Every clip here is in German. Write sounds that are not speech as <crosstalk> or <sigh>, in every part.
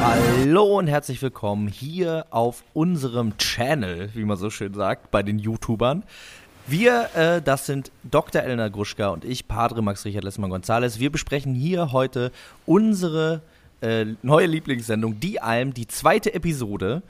Hallo und herzlich willkommen hier auf unserem Channel, wie man so schön sagt, bei den YouTubern. Wir, äh, das sind Dr. Elena Gruschka und ich, Padre Max Richard Lessmann Gonzales. Wir besprechen hier heute unsere äh, neue Lieblingssendung, Die Alm, die zweite Episode.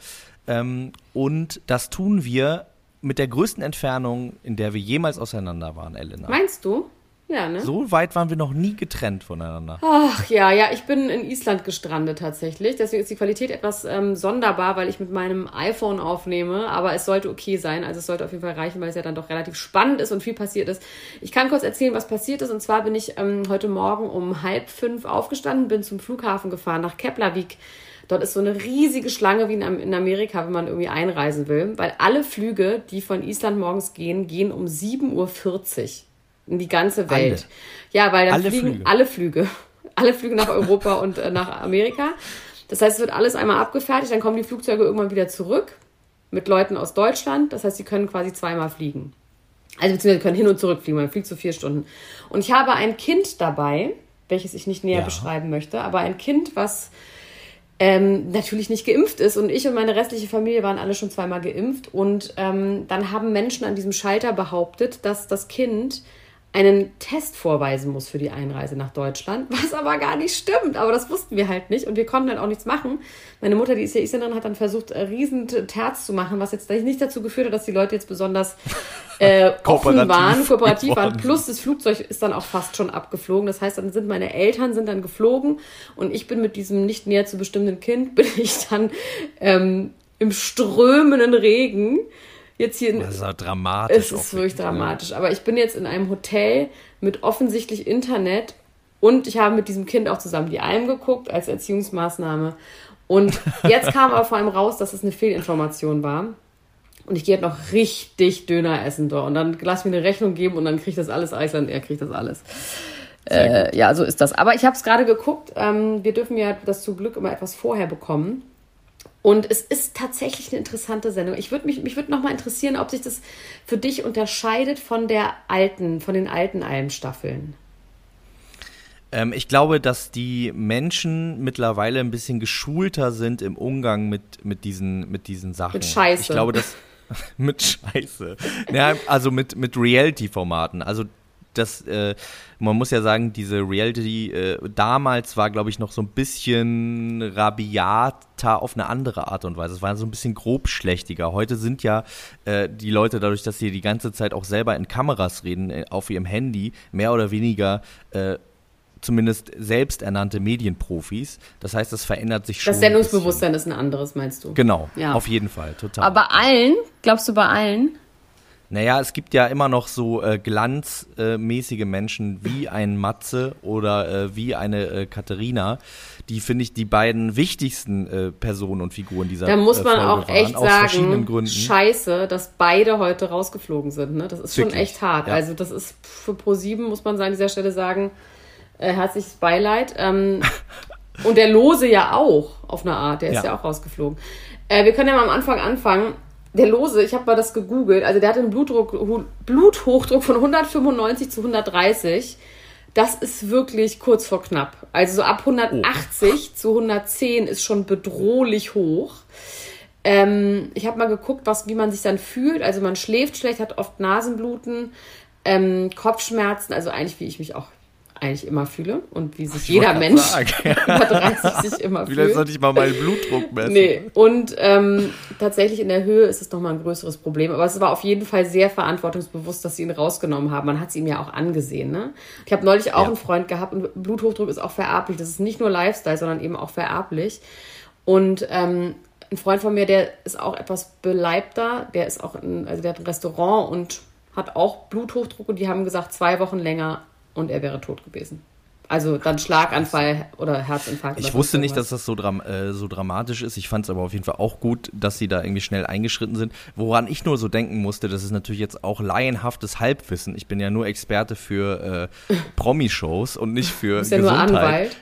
Ähm, und das tun wir mit der größten Entfernung, in der wir jemals auseinander waren, Elena. Meinst du? Ja, ne? So weit waren wir noch nie getrennt voneinander. Ach ja, ja, ich bin in Island gestrandet tatsächlich. Deswegen ist die Qualität etwas ähm, sonderbar, weil ich mit meinem iPhone aufnehme. Aber es sollte okay sein. Also es sollte auf jeden Fall reichen, weil es ja dann doch relativ spannend ist und viel passiert ist. Ich kann kurz erzählen, was passiert ist. Und zwar bin ich ähm, heute Morgen um halb fünf aufgestanden, bin zum Flughafen gefahren nach Keplavik. Dort ist so eine riesige Schlange wie in Amerika, wenn man irgendwie einreisen will, weil alle Flüge, die von Island morgens gehen, gehen um 7.40 Uhr in die ganze Welt. Alle. Ja, weil dann alle fliegen Flüge. alle Flüge. <laughs> Alle Flüge nach Europa und äh, nach Amerika. Das heißt, es wird alles einmal abgefertigt, dann kommen die Flugzeuge irgendwann wieder zurück mit Leuten aus Deutschland. Das heißt, sie können quasi zweimal fliegen. Also beziehungsweise können hin und zurück fliegen, man fliegt so vier Stunden. Und ich habe ein Kind dabei, welches ich nicht näher ja. beschreiben möchte, aber ein Kind, was ähm, natürlich nicht geimpft ist. Und ich und meine restliche Familie waren alle schon zweimal geimpft. Und ähm, dann haben Menschen an diesem Schalter behauptet, dass das Kind einen Test vorweisen muss für die Einreise nach Deutschland, <laughs> was aber gar nicht stimmt. Aber das wussten wir halt nicht und wir konnten halt auch nichts machen. Meine Mutter, die ist ja Isländerin, hat dann versucht, äh, riesen Terz zu machen, was jetzt nicht dazu geführt hat, dass die Leute jetzt besonders <laughs> äh, offen waren, kooperativ waren. Plus das Flugzeug ist dann auch fast schon abgeflogen. Das heißt, dann sind meine Eltern sind dann geflogen und ich bin mit diesem nicht näher zu bestimmenden Kind, <laughs> bin ich dann ähm, im strömenden Regen jetzt hier. Das ist auch dramatisch. Es ist wirklich dramatisch. Aber ich bin jetzt in einem Hotel mit offensichtlich Internet und ich habe mit diesem Kind auch zusammen die Alm geguckt als Erziehungsmaßnahme. Und <laughs> jetzt kam aber vor allem raus, dass es eine Fehlinformation war. Und ich gehe jetzt noch richtig Döner essen dort. Und dann lass mir eine Rechnung geben und dann kriegt das alles Eisland, er kriegt das alles. Äh, ja, so ist das. Aber ich habe es gerade geguckt. Ähm, wir dürfen ja das zum Glück immer etwas vorher bekommen. Und es ist tatsächlich eine interessante Sendung. Ich würde mich, mich würde noch mal interessieren, ob sich das für dich unterscheidet von der alten, von den alten Almstaffeln. Ähm, ich glaube, dass die Menschen mittlerweile ein bisschen geschulter sind im Umgang mit, mit, diesen, mit diesen Sachen. Mit Scheiße. Ich glaube, dass <laughs> mit Scheiße. Ja, also mit, mit Reality-Formaten. Also das, äh, man muss ja sagen, diese Reality äh, damals war, glaube ich, noch so ein bisschen rabiater auf eine andere Art und Weise. Es war so ein bisschen grobschlächtiger. Heute sind ja äh, die Leute, dadurch, dass sie die ganze Zeit auch selber in Kameras reden, äh, auf ihrem Handy, mehr oder weniger äh, zumindest selbsternannte Medienprofis. Das heißt, das verändert sich schon. Das Sendungsbewusstsein ist ein anderes, meinst du? Genau, ja. auf jeden Fall, total. Aber bei allen, glaubst du bei allen? Naja, es gibt ja immer noch so äh, glanzmäßige Menschen wie ein Matze oder äh, wie eine äh, Katharina, die finde ich die beiden wichtigsten äh, Personen und Figuren dieser Da muss man auch waren, echt sagen, scheiße, dass beide heute rausgeflogen sind. Ne? Das ist schon echt hart. Ja. Also das ist für Pro7, muss man an dieser Stelle sagen, äh, herzliches Beileid. Ähm, <laughs> und der Lose ja auch, auf eine Art, der ist ja, ja auch rausgeflogen. Äh, wir können ja mal am Anfang anfangen der Lose, ich habe mal das gegoogelt, also der hat einen Blutdruck, Bluthochdruck von 195 zu 130. Das ist wirklich kurz vor knapp. Also so ab 180 oh. zu 110 ist schon bedrohlich hoch. Ähm, ich habe mal geguckt, was, wie man sich dann fühlt. Also man schläft schlecht, hat oft Nasenbluten, ähm, Kopfschmerzen, also eigentlich wie ich mich auch eigentlich immer fühle und wie sich Ich jeder Mensch sagen. <laughs> über 30 sich immer <laughs> Vielleicht fühlt. sollte ich mal meinen Blutdruck messen. Nee, und ähm, tatsächlich in der Höhe ist es nochmal ein größeres Problem. Aber es war auf jeden Fall sehr verantwortungsbewusst, dass sie ihn rausgenommen haben. Man hat es ihm ja auch angesehen. Ne? Ich habe neulich auch Ja. einen Freund gehabt und Bluthochdruck ist auch vererblich. Das ist nicht nur Lifestyle, sondern eben auch vererblich. Und ähm, ein Freund von mir, der ist auch etwas beleibter, der ist auch in, also der hat ein Restaurant und hat auch Bluthochdruck und die haben gesagt, zwei Wochen länger und er wäre tot gewesen. Also dann Schlaganfall oder Herzinfarkt. Ich wusste nicht, dass das so, dram äh, so dramatisch ist. Ich fand es aber auf jeden Fall auch gut, dass sie da irgendwie schnell eingeschritten sind. Woran ich nur so denken musste, das ist natürlich jetzt auch laienhaftes Halbwissen. Ich bin ja nur Experte für äh, Promi-Shows und nicht für Du bist ja nur Gesundheit. Anwalt.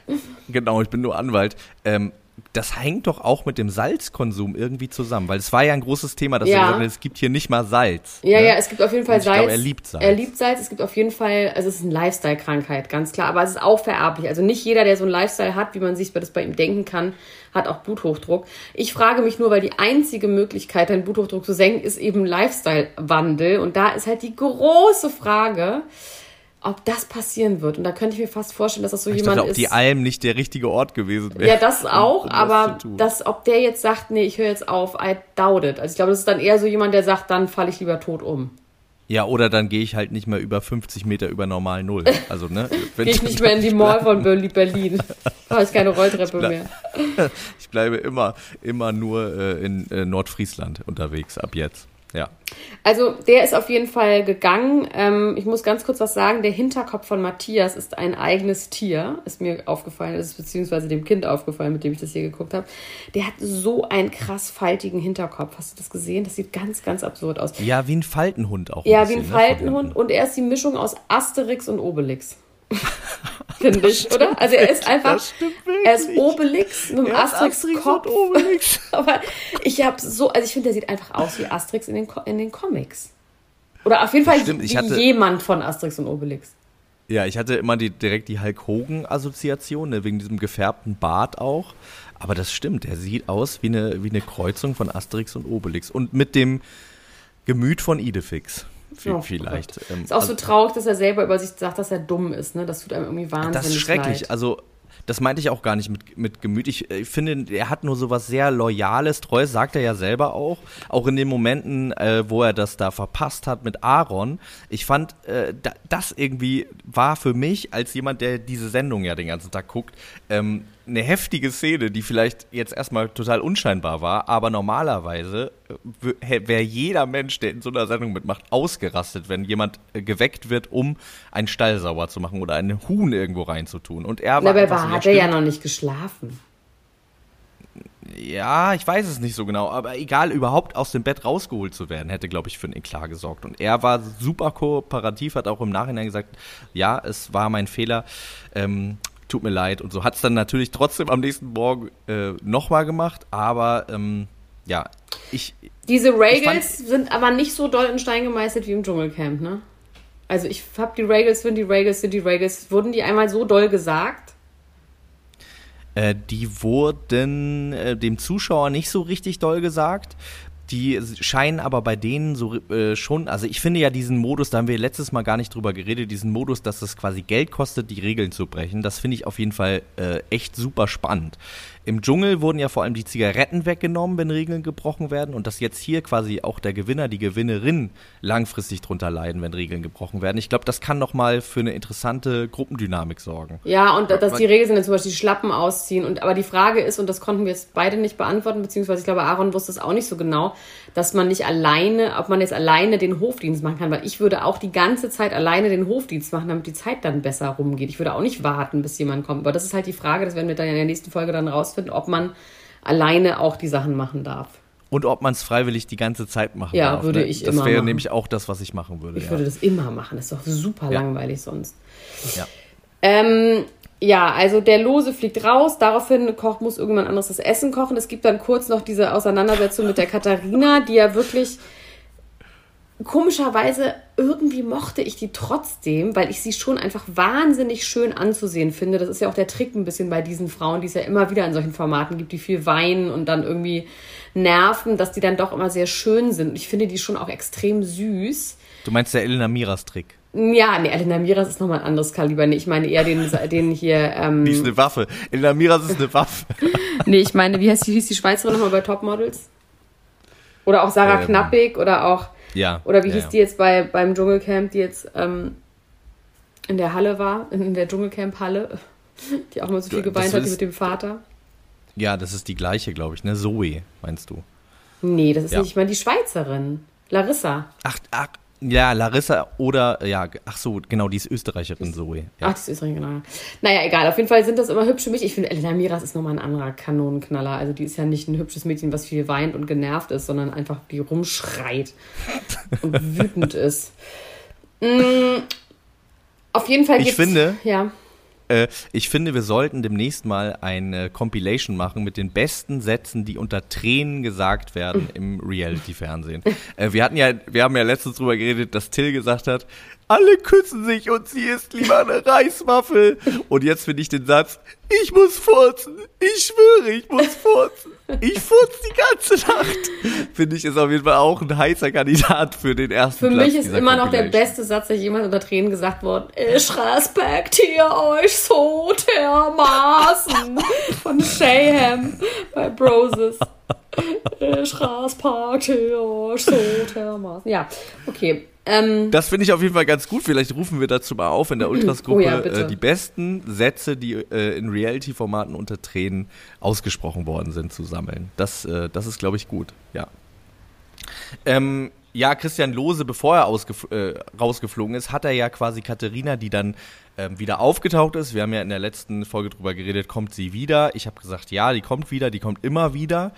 Genau, ich bin nur Anwalt. Ähm, das hängt doch auch mit dem Salzkonsum irgendwie zusammen, weil es war ja ein großes Thema, dass Ja. er gesagt hat, es gibt hier nicht mal Salz. Ja, ne? ja, es gibt auf jeden Fall Salz. glaube, er liebt Salz. Er liebt Salz. Es gibt auf jeden Fall, also es ist eine Lifestyle-Krankheit, ganz klar. Aber es ist auch vererblich. Also nicht jeder, der so einen Lifestyle hat, wie man sich das bei ihm denken kann, hat auch Bluthochdruck. Ich frage mich nur, weil die einzige Möglichkeit, deinen Bluthochdruck zu senken, ist eben Lifestyle-Wandel. Und da ist halt die große Frage, ob das passieren wird. Und da könnte ich mir fast vorstellen, dass das so ich jemand dachte, ob ist. die Alm nicht der richtige Ort gewesen wäre. Ja, das auch, um das aber das, ob der jetzt sagt, nee, ich höre jetzt auf, I doubt it. Also ich glaube, das ist dann eher so jemand, der sagt, dann falle ich lieber tot um. Ja, oder dann gehe ich halt nicht mehr über 50 Meter über normal Null. Also, ne? <laughs> Gehe ich nicht mehr in die <laughs> Mall von Berlin. Berlin. <laughs> Da habe ich keine Rolltreppe bleib- mehr. Ich bleibe immer, immer nur äh, in äh, Nordfriesland unterwegs ab jetzt. Ja. Also der ist auf jeden Fall gegangen. Ähm, ich muss ganz kurz was sagen. Der Hinterkopf von Matthias ist ein eigenes Tier. Ist mir aufgefallen, ist beziehungsweise dem Kind aufgefallen, mit dem ich das hier geguckt habe. Der hat so einen krass faltigen Hinterkopf. Hast du das gesehen? Das sieht ganz, ganz absurd aus. Ja, wie ein Faltenhund auch. Ja, ein wie ein bisschen, ne, Faltenhund und er ist die Mischung aus Asterix und Obelix. Finde ich, oder? Also er ist einfach, er ist. Obelix mit Er Asterix Asterix-Kopf. und Obelix. <laughs> Aber ich habe so, also ich finde, der sieht einfach aus wie Asterix in den, in den Comics. Oder auf jeden Fall Stimmt, ich wie hatte- jemand von Asterix und Obelix. Ja, ich hatte immer die, direkt die Hulk Hogan-Assoziation, ne, wegen diesem gefärbten Bart auch. Aber das stimmt, er sieht aus wie eine, wie eine Kreuzung von Asterix und Obelix. Und mit dem Gemüt von Idefix. Oh, vielleicht. Ähm, Ist auch so also- traurig, dass er selber über sich sagt, dass er dumm ist. Ne? Das tut einem irgendwie wahnsinnig Das ist schrecklich. leid. Also, das meinte ich auch gar nicht mit, mit Gemüt. Ich, äh, ich finde, er hat nur so was sehr Loyales, Treues, sagt er ja selber auch. Auch in den Momenten, äh, wo er das da verpasst hat mit Aaron. Ich fand, äh, da, das irgendwie war für mich, als jemand, der diese Sendung ja den ganzen Tag guckt, ähm, eine heftige Szene, die vielleicht jetzt erstmal total unscheinbar war, aber normalerweise wäre jeder Mensch, der in so einer Sendung mitmacht, ausgerastet, wenn jemand äh, geweckt wird, um einen Stall sauber zu machen oder einen Huhn irgendwo reinzutun. Und er war, war, so, hat er ja noch nicht geschlafen. Ja, ich weiß es nicht so genau, aber egal, überhaupt aus dem Bett rausgeholt zu werden, hätte, glaube ich, für einen Eklat gesorgt. Und er war super kooperativ, hat auch im Nachhinein gesagt, ja, es war mein Fehler, ähm, tut mir leid und so. Hat es dann natürlich trotzdem am nächsten Morgen äh, nochmal gemacht, aber ähm, ja, ich, Diese Ich Regals sind aber nicht so doll in Stein gemeißelt wie im Dschungelcamp, ne? Also ich hab die Regals sind die Regals sind die Regals. Wurden die einmal so doll gesagt? Äh, die wurden äh, dem Zuschauer nicht so richtig doll gesagt. Die scheinen aber bei denen so äh, schon, also ich finde ja diesen Modus, da haben wir letztes Mal gar nicht drüber geredet, diesen Modus, dass es quasi Geld kostet, die Regeln zu brechen, das finde ich auf jeden Fall äh, echt super spannend. Im Dschungel wurden ja vor allem die Zigaretten weggenommen, wenn Regeln gebrochen werden und dass jetzt hier quasi auch der Gewinner, die Gewinnerin langfristig drunter leiden, wenn Regeln gebrochen werden. Ich glaube, das kann nochmal für eine interessante Gruppendynamik sorgen. Ja, und dass die Regeln sind, zum Beispiel die Schlappen ausziehen. Und aber die Frage ist, und das konnten wir jetzt beide nicht beantworten, beziehungsweise ich glaube, Aaron wusste es auch nicht so genau, dass man nicht alleine, ob man jetzt alleine den Hofdienst machen kann, weil ich würde auch die ganze Zeit alleine den Hofdienst machen, damit die Zeit dann besser rumgeht. Ich würde auch nicht warten, bis jemand kommt. Aber das ist halt die Frage, das werden wir dann in der nächsten Folge dann rausfinden, ob man alleine auch die Sachen machen darf. Und ob man es freiwillig die ganze Zeit machen Ja, darf. würde ne? ich das immer wäre machen. nämlich auch das, was ich machen würde. Ich ja. würde das immer machen. Das ist doch super Ja. langweilig sonst. Ja. Ähm, ja, also der Lose fliegt raus. Daraufhin kocht, muss irgendjemand anderes das Essen kochen. Es gibt dann kurz noch diese Auseinandersetzung mit der Katharina, die ja wirklich komischerweise irgendwie mochte ich die trotzdem, weil ich sie schon einfach wahnsinnig schön anzusehen finde. Das ist ja auch der Trick ein bisschen bei diesen Frauen, die es ja immer wieder in solchen Formaten gibt, die viel weinen und dann irgendwie nerven, dass die dann doch immer sehr schön sind. Ich finde die schon auch extrem süß. Du meinst der Elena Miras Trick? Ja, nee, Elena Miras ist nochmal ein anderes Kaliber. Nee, ich meine eher den, den hier. Ähm, Die ist eine Waffe. Elena Miras ist eine Waffe. <laughs> nee, ich meine, wie heißt die, hieß die Schweizerin nochmal bei Topmodels? Oder auch Sarah Ähm, Knappig oder auch. Ja. Oder wie ja, hieß ja. die jetzt bei, beim Dschungelcamp, die jetzt ähm, in der Halle war, in der Dschungelcamp-Halle, <laughs> die auch mal so viel Du, geweint hat mit dem Vater? Ja, das ist die gleiche, glaube ich, ne? Zoe, meinst du? Nee, das ist Ja. nicht, ich meine die Schweizerin. Larissa. Ach, ach, ja, Larissa oder, ja, ach so, genau, die ist Österreicherin, Zoe. Ja. Ach, das ist Österreich, genau. Naja, egal. Auf jeden Fall sind das immer hübsche Mädchen. Ich finde, Elena Miras ist nochmal ein anderer Kanonenknaller. Also die ist ja nicht ein hübsches Mädchen, was viel weint und genervt ist, sondern einfach die rumschreit und <laughs> wütend ist. Mm, auf jeden Fall Ich gibt's, finde- Ja. Äh, ich finde, wir sollten demnächst mal eine Compilation machen mit den besten Sätzen, die unter Tränen gesagt werden im Reality-Fernsehen. <laughs> Äh, wir hatten ja, wir haben ja letztens drüber geredet, dass Till gesagt hat, alle küssen sich und sie isst lieber eine Reiswaffel. Und jetzt finde ich den Satz, ich muss furzen. Ich schwöre, ich muss furzen. Ich furze die ganze Nacht. Finde ich, ist auf jeden Fall auch ein heißer Kandidat für den ersten Für Platz mich ist immer noch der beste Satz, der jemand unter Tränen gesagt worden. Ich respektiere euch so dermaßen. Von Shayham bei Broses. Ich respektiere euch so dermaßen. Ja, okay. Ähm, Das finde ich auf jeden Fall ganz gut. Vielleicht rufen wir dazu mal auf in der Ultras-Gruppe Oh ja, äh, die besten Sätze, die äh, in Reality-Formaten unter Tränen ausgesprochen worden sind, zu sammeln. Das, äh, das ist, glaube ich, gut. Ja. Ähm, ja, Christian Lose, bevor er äh, rausgeflogen ist, hat er ja quasi Katharina, die dann ähm, wieder aufgetaucht ist. Wir haben ja in der letzten Folge drüber geredet, kommt sie wieder? Ich habe gesagt, ja, die kommt wieder, die kommt immer wieder.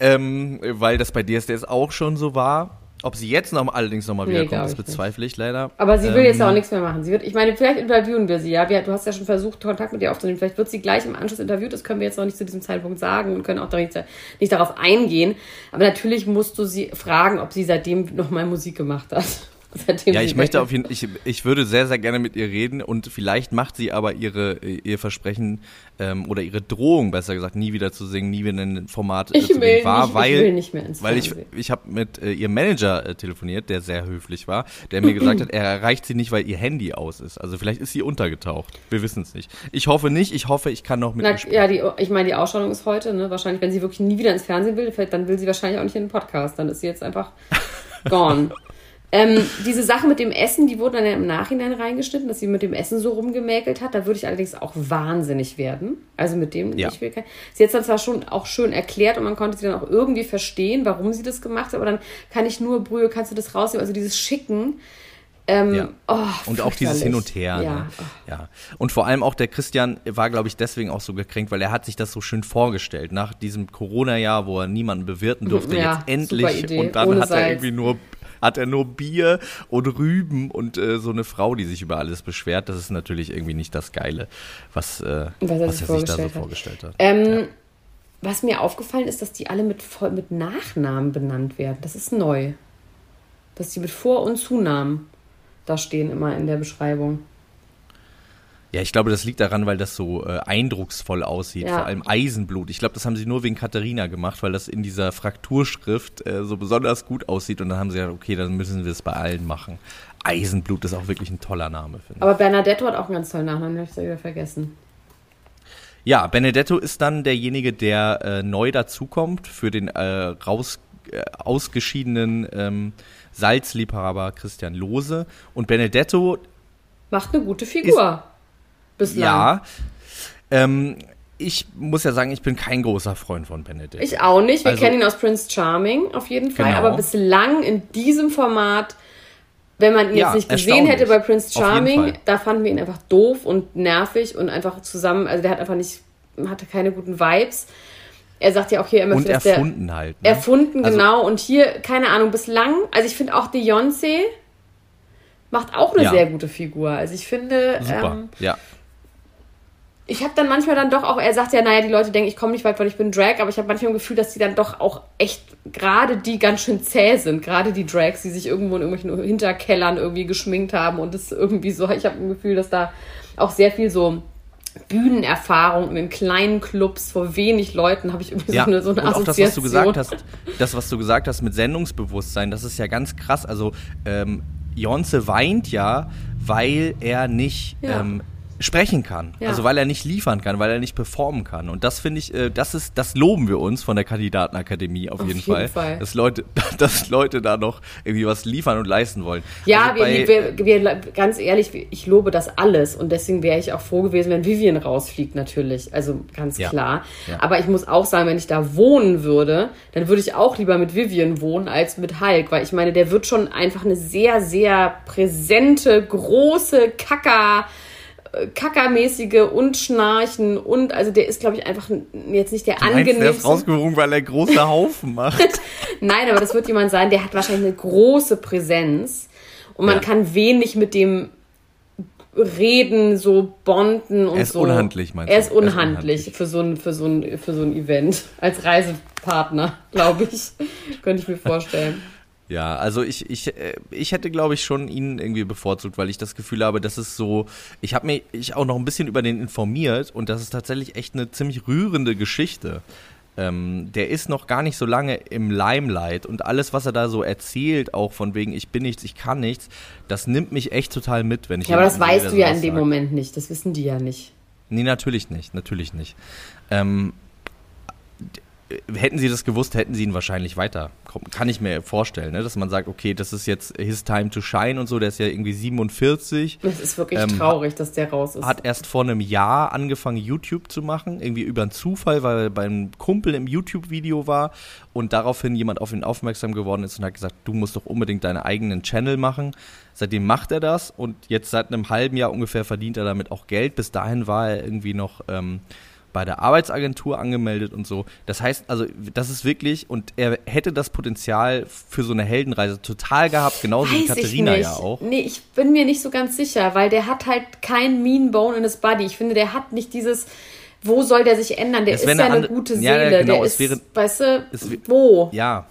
Ähm, weil das bei DSDS auch schon so war. Ob sie jetzt noch allerdings nochmal Nee, wiederkommt, das bezweifle ich leider. aber sie will jetzt Ähm, auch nichts mehr machen. Sie wird, ich meine, vielleicht interviewen wir sie, ja. Wir, du hast ja schon versucht, Kontakt mit ihr aufzunehmen. Vielleicht wird sie gleich im Anschluss interviewt. Das können wir jetzt noch nicht zu diesem Zeitpunkt sagen und können auch nicht, nicht darauf eingehen. Aber natürlich musst du sie fragen, ob sie seitdem nochmal Musik gemacht hat. <laughs> Seitdem Ja, ich möchte auf jeden ich, ich würde sehr, sehr gerne mit ihr reden und vielleicht macht sie aber ihre, ihr Versprechen ähm, oder ihre Drohung, besser gesagt, nie wieder zu singen, nie wieder ein Format äh, Ich zu gehen, wahr, nicht- ich weil, will nicht mehr ins weil ich, ich habe mit äh, ihrem Manager äh, telefoniert, der sehr höflich war, der mir gesagt hat, er erreicht sie nicht, weil ihr Handy aus ist. Also vielleicht ist sie untergetaucht. Wir wissen es nicht. Ich hoffe nicht, ich hoffe, ich kann noch mit Na, ihr sprechen. ja, die, ich meine, die Ausstrahlung ist heute, ne? Wahrscheinlich, wenn sie wirklich nie wieder ins Fernsehen will, dann will sie wahrscheinlich auch nicht in den Podcast. Dann ist sie jetzt einfach <laughs> gone. Ähm, diese Sache mit dem Essen, die wurde dann ja im Nachhinein reingeschnitten, dass sie mit dem Essen so rumgemäkelt hat. Da würde ich allerdings auch wahnsinnig werden. Also mit dem, Ja. ich will kein, Sie hat es dann zwar schon auch schön erklärt und man konnte sie dann auch irgendwie verstehen, warum sie das gemacht hat, aber dann kann ich nur, Brühe, kannst du das rausnehmen? Also dieses Schicken. Ähm, Ja. oh, Und auch dieses. Hin und Her. Ja. Ne? ja. Und vor allem auch der Christian war, glaube ich, deswegen auch so gekränkt, weil er hat sich das so schön vorgestellt. Nach diesem Corona-Jahr, wo er niemanden bewirten durfte, Ja, jetzt endlich. Und dann ohne hat er Salz. irgendwie nur hat er nur Bier und Rüben und äh, so eine Frau, die sich über alles beschwert. Das ist natürlich irgendwie nicht das Geile, was, äh, Was er was sich er sich da so vorgestellt hat. vorgestellt hat. Ähm, Was mir aufgefallen ist, dass die alle mit, mit Nachnamen benannt werden. Das ist neu. Dass die mit Vor- und Zunamen da stehen immer in der Beschreibung. Ja, ich glaube, das liegt daran, weil das so äh, eindrucksvoll aussieht. Ja. Vor allem Eisenblut. Ich glaube, das haben sie nur wegen Katharina gemacht, weil das in dieser Frakturschrift äh, so besonders gut aussieht. Und dann haben sie gesagt, okay, dann müssen wir es bei allen machen. Eisenblut ist auch wirklich ein toller Name, finde ich. Aber Bernadetto hat auch einen ganz tollen Nachnamen, den habe ich da wieder vergessen. Ja, Benedetto ist dann derjenige, der äh, neu dazukommt für den äh, raus, äh, ausgeschiedenen ähm, Salzliebhaber Christian Lose. Und Benedetto Macht eine gute Figur. Bislang. Ja. Ähm, ich muss ja sagen, ich bin kein großer Freund von Benedict. Ich auch nicht. Wir Also- kennen ihn aus Prince Charming auf jeden Fall. Genau. Aber bislang in diesem Format, wenn man ihn Ja, jetzt nicht gesehen hätte bei Prince Charming, da fanden wir ihn einfach doof und nervig und einfach zusammen, also der hat einfach nicht, hatte keine guten Vibes. Er sagt ja auch hier immer, Und erfunden halt. Der, Ne? erfunden, Also- genau. Und hier, keine Ahnung, bislang, also ich finde auch Beyoncé macht auch eine Ja. sehr gute Figur. Also ich finde, Super. ähm, ja. Ich habe dann manchmal dann doch auch, er sagt ja, naja, die Leute denken, ich komme nicht weit, weil ich bin Drag, aber ich habe manchmal ein Gefühl, dass die dann doch auch echt, gerade die ganz schön zäh sind, gerade die Drags, die sich irgendwo in irgendwelchen Hinterkellern irgendwie geschminkt haben und das irgendwie so, ich habe ein Gefühl, dass da auch sehr viel so Bühnenerfahrung in kleinen Clubs vor wenig Leuten habe ich irgendwie Ja, so eine, so eine und auch das, was du Assoziation. gesagt hast, das, was du gesagt hast mit Sendungsbewusstsein, das ist ja ganz krass. Also, ähm, Jonze weint ja, weil er nicht Ja. ähm, sprechen kann. Ja. Also weil er nicht liefern kann, weil er nicht performen kann. Und das finde ich, äh, das ist, das loben wir uns von der Kandidatenakademie auf, Auf jeden, jeden Fall, Fall. Dass Leute, <laughs> dass Leute da noch irgendwie was liefern und leisten wollen. Ja, Also bei- wir, wir, wir, ganz ehrlich, ich lobe das alles und deswegen wäre ich auch froh gewesen, wenn Vivian rausfliegt, natürlich. Also ganz Ja. klar. Ja. Aber ich muss auch sagen, wenn ich da wohnen würde, dann würde ich auch lieber mit Vivian wohnen als mit Hulk, weil ich meine, der wird schon einfach eine sehr, sehr präsente, große Kacker. Kackermäßige und Schnarchen und also der ist, glaube ich, einfach jetzt nicht der Meinst, der ist angenehmste. weil er große Haufen macht. <laughs> Nein, aber das wird jemand sein, der hat wahrscheinlich eine große Präsenz und man Ja. kann wenig mit dem reden, so bonden und Er ist so. unhandlich, meinst du? Er ist Er ist unhandlich, unhandlich. für so ein für so ein für so ein Event als Reisepartner, <laughs> glaube ich, könnte ich mir vorstellen. Ja, also ich, ich, äh, ich hätte, glaube ich, schon ihn irgendwie bevorzugt, weil ich das Gefühl habe, das ist so, ich habe mich ich auch noch ein bisschen über den informiert und das ist tatsächlich echt eine ziemlich rührende Geschichte. Ähm, der ist noch gar nicht so lange im Limelight und alles, was er da so erzählt, auch von wegen, ich bin nichts, ich kann nichts, das nimmt mich echt total mit, wenn ich Ja, aber das weißt du ja in dem sagt. Moment nicht, das wissen die ja nicht. Nee, natürlich nicht, natürlich nicht. Ähm, hätten sie das gewusst, hätten sie ihn wahrscheinlich weiter. Kann ich mir vorstellen, ne? dass man sagt, okay, das ist jetzt his time to shine und so, der ist ja irgendwie 47, Es ist wirklich Ähm, traurig, dass der raus ist. hat erst vor einem Jahr angefangen, YouTube zu machen, irgendwie über einen Zufall, weil er beim Kumpel im YouTube-Video war und daraufhin jemand auf ihn aufmerksam geworden ist und hat gesagt, du musst doch unbedingt deinen eigenen Channel machen. Seitdem macht er das und jetzt seit einem halben Jahr ungefähr verdient er damit auch Geld. Bis dahin war er irgendwie noch ähm, bei der Arbeitsagentur angemeldet und so. Das heißt also, das ist wirklich, und er hätte das Potenzial für so eine Heldenreise total gehabt, genauso wie Weiß Katharina ich nicht. ja auch. Nee, ich bin mir nicht so ganz sicher, weil der hat halt kein Mean Bone in his Body. Ich finde, der hat nicht dieses, wo soll der sich ändern? Der Es ist ja eine eine gute Ja, Seele. ja, genau, der es ist, wäre- weißt du, wo? Ja,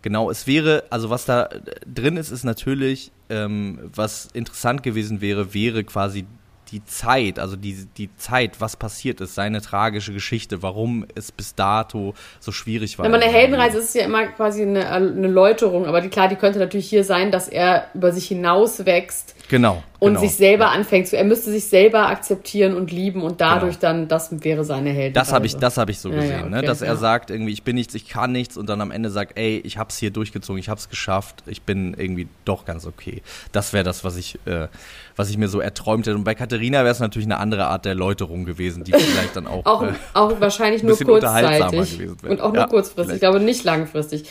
genau. Es wäre, also was da drin ist, ist natürlich, ähm, was interessant gewesen wäre, wäre quasi die Zeit, also die, die Zeit, was passiert ist, seine tragische Geschichte, warum es bis dato so schwierig war. Wenn man eine Heldenreise ist es ja immer quasi eine, eine Läuterung, aber die, klar, die könnte natürlich hier sein, dass er über sich hinaus wächst Genau. Und genau. sich selber anfängt zu. Er müsste sich selber akzeptieren und lieben und dadurch dann, das wäre seine Heldenreise. Das habe ich, das habe ich so Ja, ja, gesehen, ne? okay, dass er ja. sagt irgendwie, ich bin nichts, ich kann nichts und dann am Ende sagt, ey, ich hab's hier durchgezogen, ich hab's geschafft, ich bin irgendwie doch ganz okay. Das wäre das, was ich, äh, was ich mir so erträumt hätte. Und bei Katharina wäre es natürlich eine andere Art der Läuterung gewesen, die vielleicht dann auch, <laughs> Auch, äh, auch wahrscheinlich nur wäre. Und auch nur Ja, kurzfristig. Ich glaube nicht langfristig.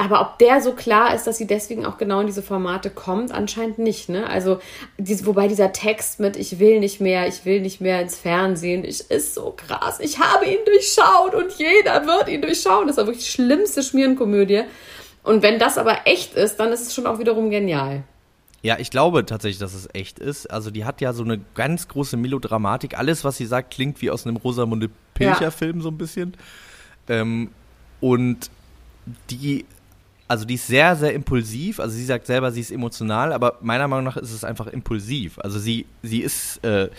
Aber ob der so klar ist, dass sie deswegen auch genau in diese Formate kommt, anscheinend nicht. Ne? Also, dies, wobei dieser Text mit Ich will nicht mehr, ich will nicht mehr ins Fernsehen, ich, ist so krass. Ich habe ihn durchschaut und jeder wird ihn durchschauen. Das war wirklich die schlimmste Schmierenkomödie. Und wenn das aber echt ist, dann ist es schon auch wiederum genial. Ja, ich glaube tatsächlich, dass es echt ist. Also die hat ja so eine ganz große Melodramatik. Alles, was sie sagt, klingt wie aus einem Rosamunde Pilcher-Film so ein bisschen. Ähm, und die, also die ist sehr, sehr impulsiv. Also sie sagt selber, sie ist emotional, aber meiner Meinung nach ist es einfach impulsiv. Also sie, sie ist, äh,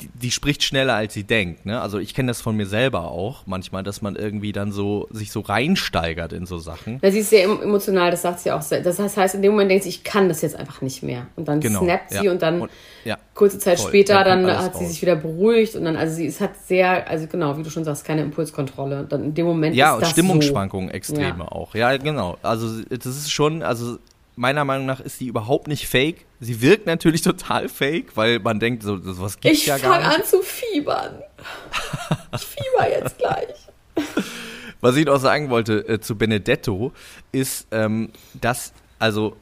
die, die spricht schneller als sie denkt. Ne? Also ich kenne das von mir selber auch manchmal, dass man irgendwie dann so sich so reinsteigert in so Sachen. Na, sie ist sehr em- emotional, das sagt sie auch. sehr- Das heißt, in dem Moment denkt sie, ich kann das jetzt einfach nicht mehr. Und dann Genau. snappt sie ja. und dann Und, ja. kurze Zeit Voll. später, dann hat sie raus. sich wieder beruhigt und dann, also sie ist, hat sehr, also genau, wie du schon sagst, keine Impulskontrolle. Dann in dem Moment Ja, ist und das Stimmungsschwankungen extreme Ja. auch. Ja, genau. Also das ist schon, also meiner Meinung nach ist sie überhaupt nicht fake. Sie wirkt natürlich <laughs> total fake, weil man denkt, so sowas so. gibt's Ich ja gar fange nicht. an zu fiebern. Ich fieber jetzt gleich. <laughs> Was ich noch sagen wollte äh, zu Benedetto ist, ähm, dass, also,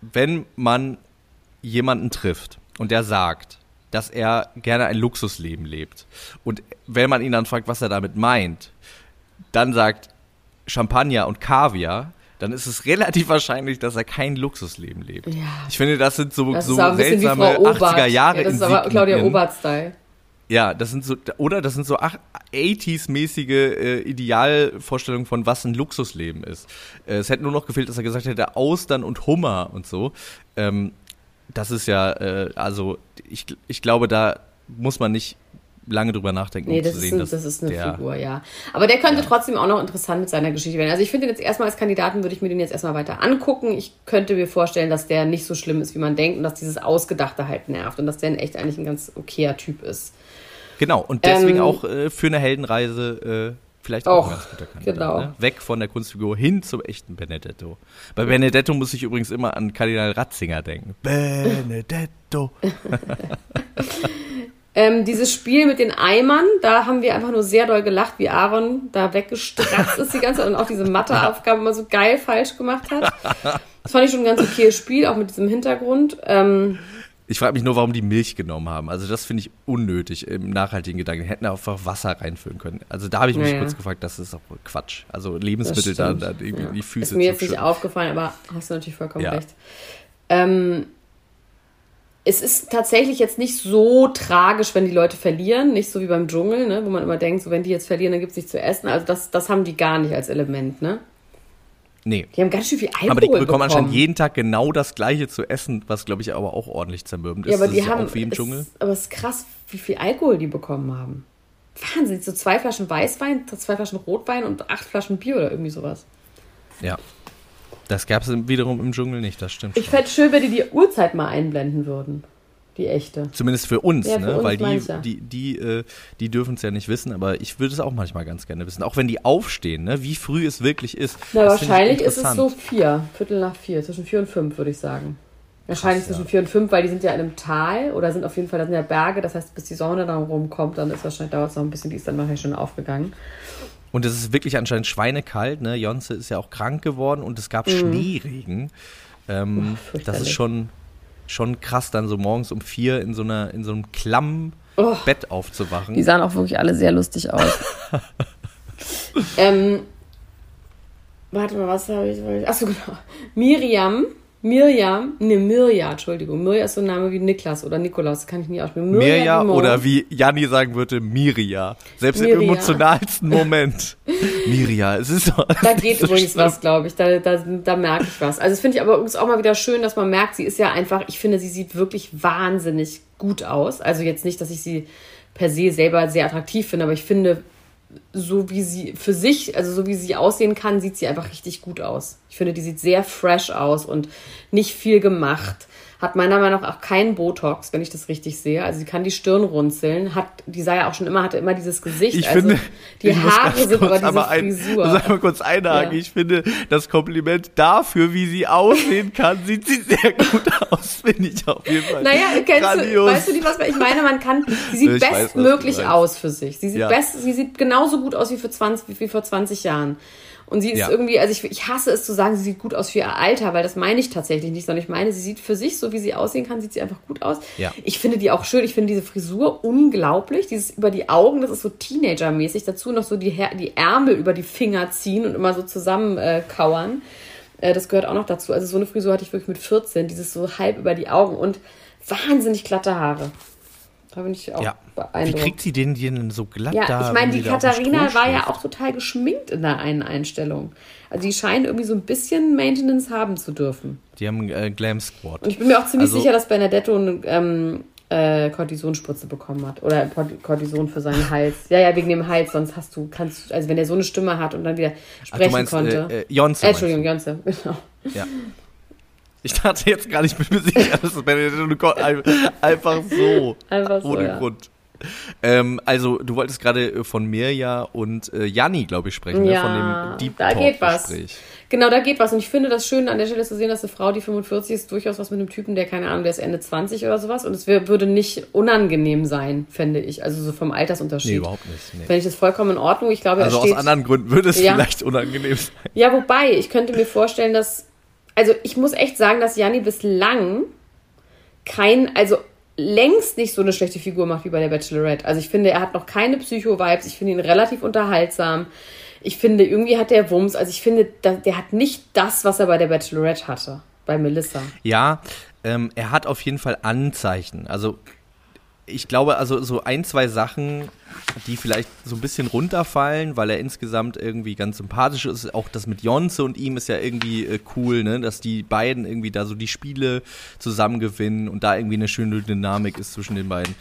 wenn man jemanden trifft und der sagt, dass er gerne ein Luxusleben lebt und wenn man ihn dann fragt, was er damit meint, dann sagt Champagner und Kaviar, dann ist es relativ wahrscheinlich, dass er kein Luxuslem lebt. Ja. Ich finde, das sind so, Das so seltsame Frau Obert. 80er Jahre ja, das ist aber Claudia. Obert-Style. Ja, das sind so, oder das sind so ach- 80s-mäßige äh, Idealvorstellungen von, was ein Luxusleben ist. Äh, es hätte nur noch gefehlt, dass er gesagt hätte, Austern und Hummer und so. Ähm, das ist ja, äh, also ich, ich glaube, da muss man nicht lange drüber nachdenken, Nee, um das zu ist, sehen, ein, dass das ist eine der, Figur, ja. Aber der könnte trotzdem auch noch interessant mit seiner Geschichte werden. Also ich finde jetzt erstmal als Kandidaten, würde ich mir den jetzt erstmal weiter angucken. Ich könnte mir vorstellen, dass der nicht so schlimm ist, wie man denkt und dass dieses Ausgedachte halt nervt und dass der in echt eigentlich ein ganz okayer Typ ist. Genau, und deswegen Ähm, auch äh, für eine Heldenreise äh, vielleicht auch, Auch, ein ganz guter Kandidat. genau. Ne? Weg von der Kunstfigur hin zum echten Benedetto. Bei Benedetto muss ich übrigens immer an Kardinal Ratzinger denken. <laughs> Benedetto. <laughs> Ähm, dieses Spiel mit den Eimern, da haben wir einfach nur sehr doll gelacht, wie Aaron da weggestratzt ist die ganze Zeit und auch diese Matheaufgabe immer so geil falsch gemacht hat. Das fand ich schon ein ganz okayes Spiel, auch mit diesem Hintergrund. Ähm, Ich frage mich nur, warum die Milch genommen haben. Also das finde ich unnötig im nachhaltigen Gedanken. Die hätten einfach Wasser reinfüllen können. Also da habe ich mich Naja. kurz gefragt, das ist doch wohl Quatsch. Also Lebensmittel da, da irgendwie in die Füße Ist mir jetzt nicht aufgefallen, aber hast du natürlich vollkommen Ja. recht. Ähm, es ist tatsächlich jetzt nicht so tragisch, wenn die Leute verlieren, nicht so wie beim Dschungel, ne, wo man immer denkt, so wenn die jetzt verlieren, dann gibt es nichts zu essen. Also das, das haben die gar nicht als Element, ne? Nee. Die haben ganz schön viel Alkohol Aber die bekommen bekommen. anscheinend jeden Tag genau das gleiche zu essen, was glaube ich aber auch ordentlich zermürbend ist. Ja, aber das die ist haben. auch wie im Dschungel. Es, aber es ist krass, wie viel Alkohol die bekommen haben. Wahnsinn, so zwei Flaschen Weißwein, zwei Flaschen Rotwein und acht Flaschen Bier oder irgendwie sowas. Ja. Das gab es wiederum im Dschungel nicht, das stimmt. Ich fände es schön, wenn die die Uhrzeit mal einblenden würden. Die echte. Zumindest für uns, Ja, für ne? uns Weil die, mancher. die, die, äh, die dürfen es ja nicht wissen, aber ich würde es auch manchmal ganz gerne wissen. Auch wenn die aufstehen, ne? Wie früh es wirklich ist. Na, wahrscheinlich ist es so vier, Viertel nach vier, zwischen vier und fünf, würde ich sagen. Wahrscheinlich Krass, zwischen ja. vier und fünf, weil die sind ja in einem Tal oder sind auf jeden Fall, da sind ja Berge, das heißt, bis die Sonne da rumkommt, dann ist wahrscheinlich, dauert es noch ein bisschen, die ist dann wahrscheinlich schon aufgegangen. Und es ist wirklich anscheinend schweinekalt, ne? Jonze ist ja auch krank geworden und es gab Schneeregen. Ähm, Mhm. Uff, das ist schon, schon krass, dann so morgens um vier in so einer, in so einem klammen Oh. Bett aufzuwachen. Die sahen auch wirklich alle sehr lustig aus. <laughs> ähm, warte mal, was habe ich? Achso, genau. Miriam. Miriam, ne, Mirja, Entschuldigung. Mirja ist so ein Name wie Niklas oder Nikolaus, das kann ich nie aussprechen. Mirja Dumont. oder wie Janni sagen würde, Miria. Selbst im Miria. emotionalsten Moment. <laughs> Miria, es ist so. Da geht übrigens was, glaube ich. Da, da, da merke ich was. Also, das finde ich aber übrigens auch mal wieder schön, dass man merkt, sie ist ja einfach, ich finde, sie sieht wirklich wahnsinnig gut aus. Also, jetzt nicht, dass ich sie per se selber sehr attraktiv finde, aber ich finde, so wie sie für sich, also so wie sie aussehen kann, sieht sie einfach richtig gut aus. Ich finde, die sieht sehr fresh aus und nicht viel gemacht. Hat meiner Meinung nach auch keinen Botox, wenn ich das richtig sehe. Also sie kann die Stirn runzeln. Hat, die sah ja auch schon immer, hatte immer dieses Gesicht. Ich also finde, die Haare sind kurz aber diese ein- Frisur. muss einmal kurz einhaken. Ja. Ich finde, das Kompliment dafür, wie sie aussehen kann, <laughs> sieht sie sehr gut aus, finde ich auf jeden Fall. Naja, kennst du, Grandios. weißt du nicht, was ich meine? Man kann, sie sieht Ich weiß, du bestmöglich meinst. aus für sich. Sie sieht Ja. best, sie sieht genauso gut aus wie, für 20, wie vor 20 Jahren. Und sie ist Ja. irgendwie, also ich, ich hasse es zu sagen, sie sieht gut aus für ihr Alter, weil das meine ich tatsächlich nicht, sondern ich meine, sie sieht für sich, so wie sie aussehen kann, sieht sie einfach gut aus. Ja. Ich finde die auch schön, ich finde diese Frisur unglaublich, dieses über die Augen, das ist so Teenager-mäßig, dazu noch so die, die Ärmel über die Finger ziehen und immer so zusammen äh, kauern. Äh, das gehört auch noch dazu. Also so eine Frisur hatte ich wirklich mit 14, dieses so halb über die Augen und wahnsinnig glatte Haare. Da bin ich auch Ja. Wie beeindruckt. kriegt sie den denn so glatt Ja, da? ich meine, die Katharina war ja auch total geschminkt in der einen Einstellung. Also die scheinen irgendwie so ein bisschen Maintenance haben zu dürfen. Die haben äh, Glam Squad. Und ich bin mir auch ziemlich Also- sicher, dass Benedetto eine ähm, äh, Kortisonspritze bekommen hat. Oder Kort- Kortison für seinen Hals. Ja, ja, wegen dem Hals, sonst hast du, kannst du, also wenn er so eine Stimme hat und dann wieder Ach, sprechen du meinst, konnte. Äh, äh, Jonze. Äh, Entschuldigung, Jonze, <laughs> genau. Ja. Ich dachte jetzt gar nicht, ich bin mir sicher, dass es ein- einfach so. Einfach so, ohne ja. Grund. Ähm, also, du wolltest gerade äh, von Mirja und äh, Janni, glaube ich, sprechen, Ja, ne? von dem Deep da Talk geht was. Gespräch. Genau, da geht was. Und ich finde das schön an der Stelle zu sehen, dass eine Frau, die 45 ist, durchaus was mit einem Typen, der, keine Ahnung, der ist Ende 20 oder sowas. Und es wär, würde nicht unangenehm sein, fände ich. Also so vom Altersunterschied. Nee, überhaupt nicht. Nee. Fände ich das vollkommen in Ordnung. Ich glaube, Also er aus steht. anderen Gründen würde es Ja. vielleicht unangenehm sein. Ja, wobei, ich könnte mir vorstellen, dass. Also ich muss echt sagen, dass Janni bislang kein, also längst nicht so eine schlechte Figur macht wie bei der Bachelorette. Also ich finde, er hat noch keine Psycho-Vibes. Ich finde ihn relativ unterhaltsam. Ich finde, irgendwie hat der Wumms. Also ich finde, der hat nicht das, was er bei der Bachelorette hatte. Bei Melissa. Ja, ähm, er hat auf jeden Fall Anzeichen. Also ich glaube, also so ein, zwei Sachen, die vielleicht so ein bisschen runterfallen, weil er insgesamt irgendwie ganz sympathisch ist. Auch das mit Jonze und ihm ist ja irgendwie äh, cool, ne? dass die beiden irgendwie da so die Spiele zusammen gewinnen und da irgendwie eine schöne Dynamik ist zwischen den beiden.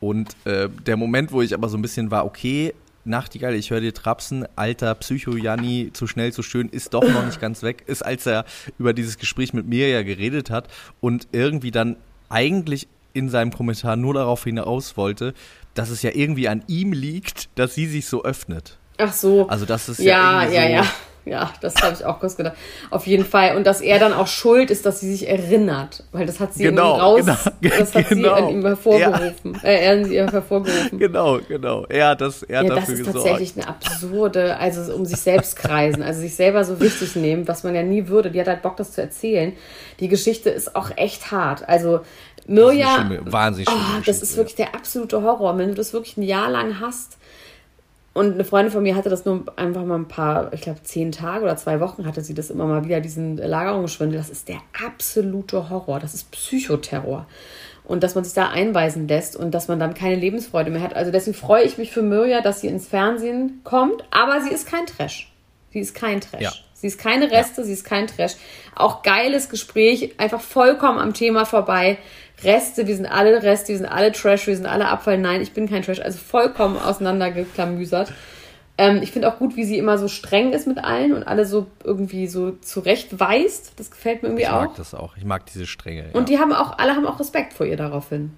Und äh, der Moment, wo ich aber so ein bisschen war, okay, Nachtigall, ich höre dir trapsen, alter Psycho-Janni, zu schnell, zu schön, ist doch noch nicht ganz weg, ist, als er über dieses Gespräch mit mir ja geredet hat und irgendwie dann eigentlich in seinem Kommentar nur darauf hinaus wollte, dass es ja irgendwie an ihm liegt, dass sie sich so öffnet. Ach so. Also das ist ja, ja, ja, so, ja. Ja, das habe ich auch kurz gedacht. Auf jeden Fall. Und dass er dann auch schuld ist, dass sie sich erinnert. Weil das hat sie Genau, raus, genau, <laughs> das hat genau. sie in ihm hervorgerufen. Äh, er in ihr hervorgerufen. Genau, genau. Er hat das, er hat Ja, das ist gesorgt. tatsächlich eine absurde, also um sich selbst kreisen, also sich selber so wichtig nehmen, was man ja nie würde. Die hat halt Bock, das zu erzählen. Die Geschichte ist auch echt hart. Also Mirja, wahnsinnig schlimme oh, das ist wirklich der absolute Horror. Wenn du das wirklich ein Jahr lang hast und eine Freundin von mir hatte das nur einfach mal ein paar, ich glaube zehn Tage oder zwei Wochen hatte sie das immer mal wieder, diesen Lagerungsschwindel. Das ist der absolute Horror. Das ist Psychoterror. Und dass man sich da einweisen lässt und dass man dann keine Lebensfreude mehr hat. Also deswegen freue ich mich für Mirja, dass sie ins Fernsehen kommt, aber sie ist kein Trash. Sie ist kein Trash. Ja. Sie ist keine Reste, sie ist kein Trash. Auch geiles Gespräch, einfach vollkommen am Thema vorbei. Reste, wir sind alle Reste, wir sind alle Trash, wir sind alle Abfall. Nein, ich bin kein Trash. Also vollkommen auseinandergeklamüsert. Ähm, ich finde auch gut, wie sie immer so streng ist mit allen und alle so irgendwie so zurechtweist. Das gefällt mir irgendwie Ich mag auch. das auch. Ich mag diese Strenge. Und die haben auch, alle haben auch Respekt vor ihr daraufhin.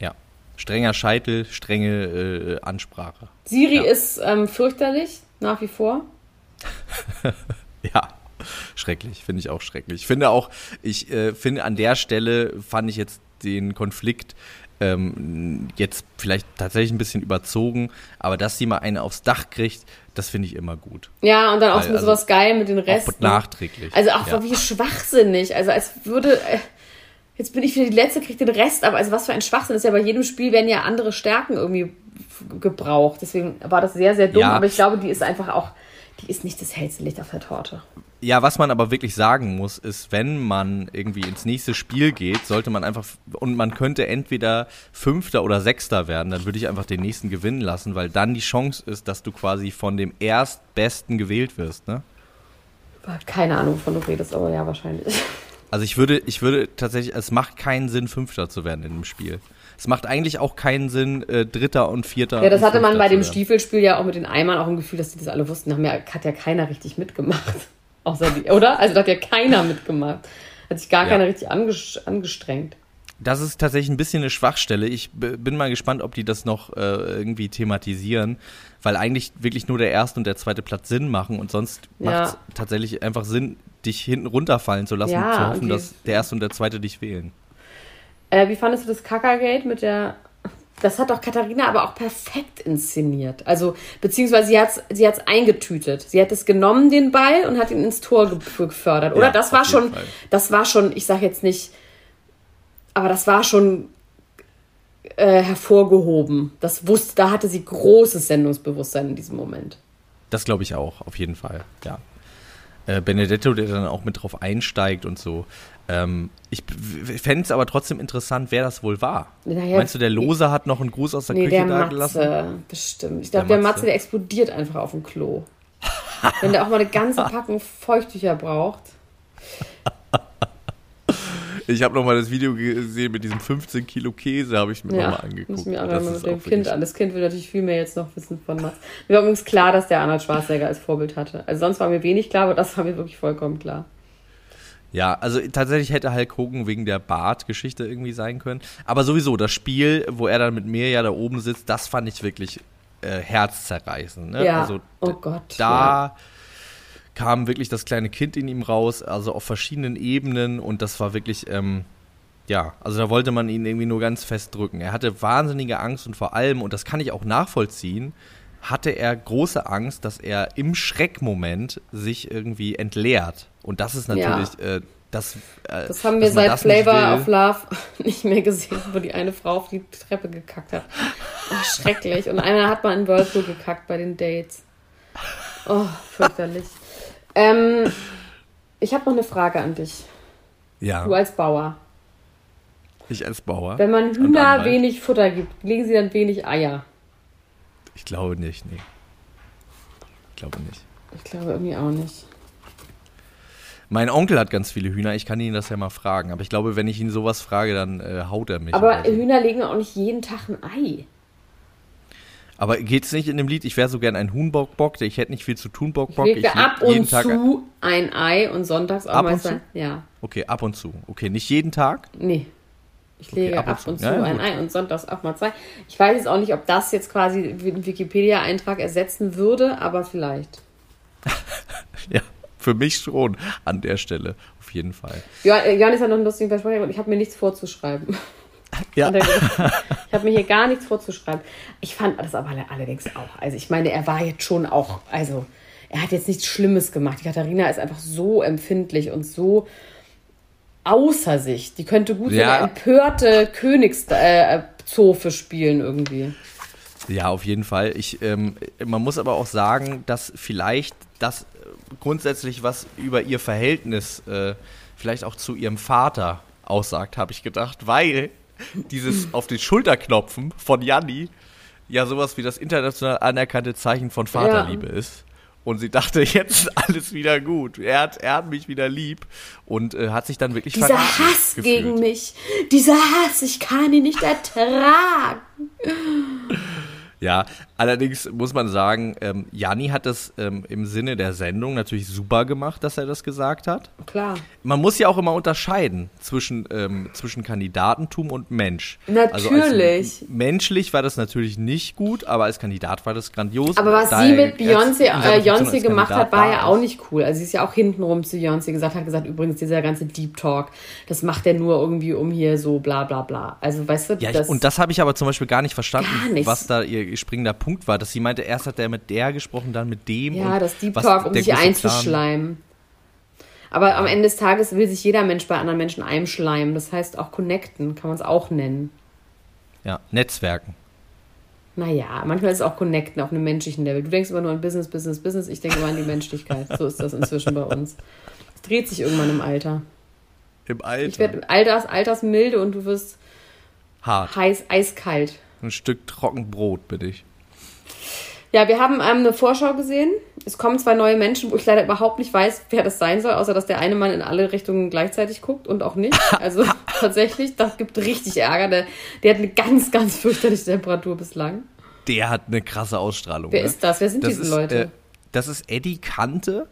ja. Strenger Scheitel, strenge äh, Ansprache. Siri Ja. ist ähm, fürchterlich, nach wie vor. <laughs> Ja, schrecklich, finde ich auch schrecklich. Ich finde auch, ich äh, finde an der Stelle fand ich jetzt den Konflikt ähm, jetzt vielleicht tatsächlich ein bisschen überzogen, aber dass sie mal eine aufs Dach kriegt, das finde ich immer gut. Ja, und dann auch Weil, also, sowas geil mit den Auch Resten. nachträglich. Also auch ja. wie schwachsinnig. Also als würde. Äh, jetzt bin ich wieder die Letzte, kriegt den Rest, aber also was für ein Schwachsinn. Das ist ja bei jedem Spiel werden ja andere Stärken irgendwie gebraucht. Deswegen war das sehr, sehr dumm. Ja. Aber ich glaube, die ist einfach auch. Die ist nicht das hellste Licht auf der Torte. Ja, was man aber wirklich sagen muss, ist, wenn man irgendwie ins nächste Spiel geht, sollte man einfach, und man könnte entweder Fünfter oder Sechster werden, dann würde ich einfach den nächsten gewinnen lassen, weil dann die Chance ist, dass du quasi von dem Erstbesten gewählt wirst, ne? Keine Ahnung, wovon du redest, aber ja, wahrscheinlich. Also ich würde, ich würde tatsächlich, es macht keinen Sinn, Fünfter zu werden in dem Spiel. Es macht eigentlich auch keinen Sinn, äh, Dritter und Vierter. Ja, das hatte man bei dem. Stiefelspiel ja auch mit den Eimern auch im Gefühl, dass die das alle wussten. Da hat ja keiner richtig mitgemacht. Außer die, oder? Also da hat ja keiner mitgemacht. Hat sich gar Ja. keiner richtig anges angestrengt. Das ist tatsächlich ein bisschen eine Schwachstelle. Ich bin mal gespannt, ob die das noch äh, irgendwie thematisieren, weil eigentlich wirklich nur der erste und der zweite Platz Sinn machen und sonst Ja. macht es tatsächlich einfach Sinn, dich hinten runterfallen zu lassen Ja, und zu hoffen, die- dass der erste und der zweite dich wählen. Äh, wie fandest du das Kackergate mit der. Das hat doch Katharina aber auch perfekt inszeniert. Also, beziehungsweise sie hat es sie hat's eingetütet. Sie hat es genommen, den Ball, und hat ihn ins Tor ge gefördert. Oder Ja, das war schon, Fall. das war schon, ich sag jetzt nicht, aber das war schon äh, hervorgehoben. Das wusste, da hatte sie großes Sendungsbewusstsein in diesem Moment. Das glaube ich auch, auf jeden Fall, ja. Äh, Benedetto, der dann auch mit drauf einsteigt und so. Ähm, ich fände es aber trotzdem interessant, wer das wohl war. Naja, Meinst du, der Lose hat noch einen Gruß aus der Nee, Küche der da gelassen? Matze, bestimmt. Ich glaube, Der der Matze. Der explodiert einfach auf dem Klo. <laughs> Wenn der auch mal eine ganze Packung Feuchttücher braucht. Ich habe noch mal das Video gesehen mit diesem 15 Kilo Käse, habe ich mir noch Ja, mal angeguckt. muss mir auch Das mal mit dem Kind an. Das Kind will natürlich viel mehr jetzt noch wissen von Mats. Mir war übrigens klar, dass der Arnold Schwarzenegger als Vorbild hatte. Also sonst war mir wenig klar, aber das war mir wirklich vollkommen klar. Ja, also tatsächlich hätte Hulk Hogan wegen der Bart-Geschichte irgendwie sein können. Aber sowieso, das Spiel, wo er dann mit mir ja da oben sitzt, das fand ich wirklich äh, herzzerreißend. Ne? Ja, Also oh Gott, Da kam wirklich das kleine Kind in ihm raus, also auf verschiedenen Ebenen und das war wirklich, ähm, ja, also da wollte man ihn irgendwie nur ganz fest drücken. Er hatte wahnsinnige Angst und vor allem, und das kann ich auch nachvollziehen, hatte er große Angst, dass er im Schreckmoment sich irgendwie entleert. Und das ist natürlich, äh, das, äh, Das haben wir seit Flavor of Love <laughs> nicht mehr gesehen, wo die eine Frau auf die Treppe gekackt hat. Oh, schrecklich. Und einer hat mal in Whirlpool gekackt bei den Dates. Oh, fürchterlich. ähm, ich habe noch eine Frage an dich. Ja, Du als Bauer. ich als Bauer. Wenn man Hühner wenig Futter gibt, legen sie dann wenig Eier? Ich glaube nicht, nee. Ich glaube nicht. Ich glaube irgendwie auch nicht. Mein Onkel hat ganz viele Hühner, ich kann ihn das ja mal fragen. Aber ich glaube, wenn ich ihn sowas frage, dann äh, haut er mich. Aber. Hühner legen auch nicht jeden Tag ein Ei. Aber geht's nicht in dem Lied, ich wäre so gern ein Huhnbock-Bock, ich hätte nicht viel zu tun, Bock, Bock. Legt Ich leg ab jeden und Tag zu ein Ei und sonntags auch Ab mal und zu? sein. Ja, Okay, ab und zu. Okay, nicht jeden Tag? nee. Ich lege ab ab und zu. Ja, ein. Ei und sonntags auch mal zwei. Ich weiß jetzt auch nicht, ob das jetzt quasi den Wikipedia-Eintrag ersetzen würde, aber vielleicht. <laughs> Ja, für mich schon an der Stelle, auf jeden Fall. Äh, Johannes hat noch einen lustigen Versprecher und ich habe mir nichts vorzuschreiben. <laughs> Ja. <laughs> Ich habe mir hier gar nichts vorzuschreiben. Ich fand das aber alle- allerdings auch. Also ich meine, er war jetzt schon auch, also er hat jetzt nichts Schlimmes gemacht. Die Katharina ist einfach so empfindlich und so außer sich. Die könnte gut so Ja. eine empörte Königszofe äh, spielen irgendwie. Ja, auf jeden Fall. Ich, ähm, man muss aber auch sagen, dass vielleicht das äh, grundsätzlich was über ihr Verhältnis äh, vielleicht auch zu ihrem Vater aussagt, habe ich gedacht, weil dieses <clears throat> auf den Schulterklopfen von Janni ja sowas wie das international anerkannte Zeichen von Vaterliebe ist. Und sie dachte, <laughs> jetzt ist alles wieder gut. Er hat, er hat mich wieder lieb und äh, hat sich dann wirklich Dieser Hass gefühlt. gegen mich, dieser Hass, ich kann ihn nicht ertragen. Ja, allerdings muss man sagen, ähm, Janni hat das ähm, im Sinne der Sendung natürlich super gemacht, dass er das gesagt hat. Klar. Man muss ja auch immer unterscheiden zwischen, ähm, zwischen Kandidatentum und Mensch. Also Natürlich. als, menschlich war das natürlich nicht gut, aber als Kandidat war das grandios. Aber was Daher sie mit Beyoncé, äh, Beyoncé gemacht Kandidat hat, war ja auch nicht cool. Also sie ist ja auch hintenrum zu Beyoncé gesagt, hat gesagt, übrigens, dieser ganze Deep Talk, das macht er nur irgendwie um hier so bla bla bla. Also weißt du, Ja, ich, das, und das habe ich aber zum Beispiel gar nicht verstanden, Gar was da ihr springender Punkt war. Dass sie meinte, erst hat er mit der gesprochen, dann mit dem. ja, und das Deep was Talk, um sich große Plan- einzuschleimen. Aber am Ende des Tages will sich jeder Mensch bei anderen Menschen einschleimen. Das heißt auch connecten, kann man es auch nennen. Ja, Netzwerken. Naja, manchmal ist es auch connecten auf einem menschlichen Level. Du denkst immer nur an Business, Business, Business. Ich denke immer an die Menschlichkeit. So ist das inzwischen bei uns. Es dreht sich irgendwann im Alter. Im Alter. Ich werde alters, altersmilde und du wirst Hart. heiß, eiskalt. Ein Stück Trockenbrot bin ich. Ja, wir haben ähm, eine Vorschau gesehen. Es kommen zwei neue Menschen, wo ich leider überhaupt nicht weiß, wer das sein soll, außer dass der eine Mann in alle Richtungen gleichzeitig guckt und auch nicht. <laughs> Also tatsächlich, das gibt richtig Ärger. Der, der hat eine ganz, ganz fürchterliche Temperatur bislang. Der hat eine krasse Ausstrahlung. Wer ne? ist das? Wer sind das diese ist, Leute? Äh, das ist Eddie Kante.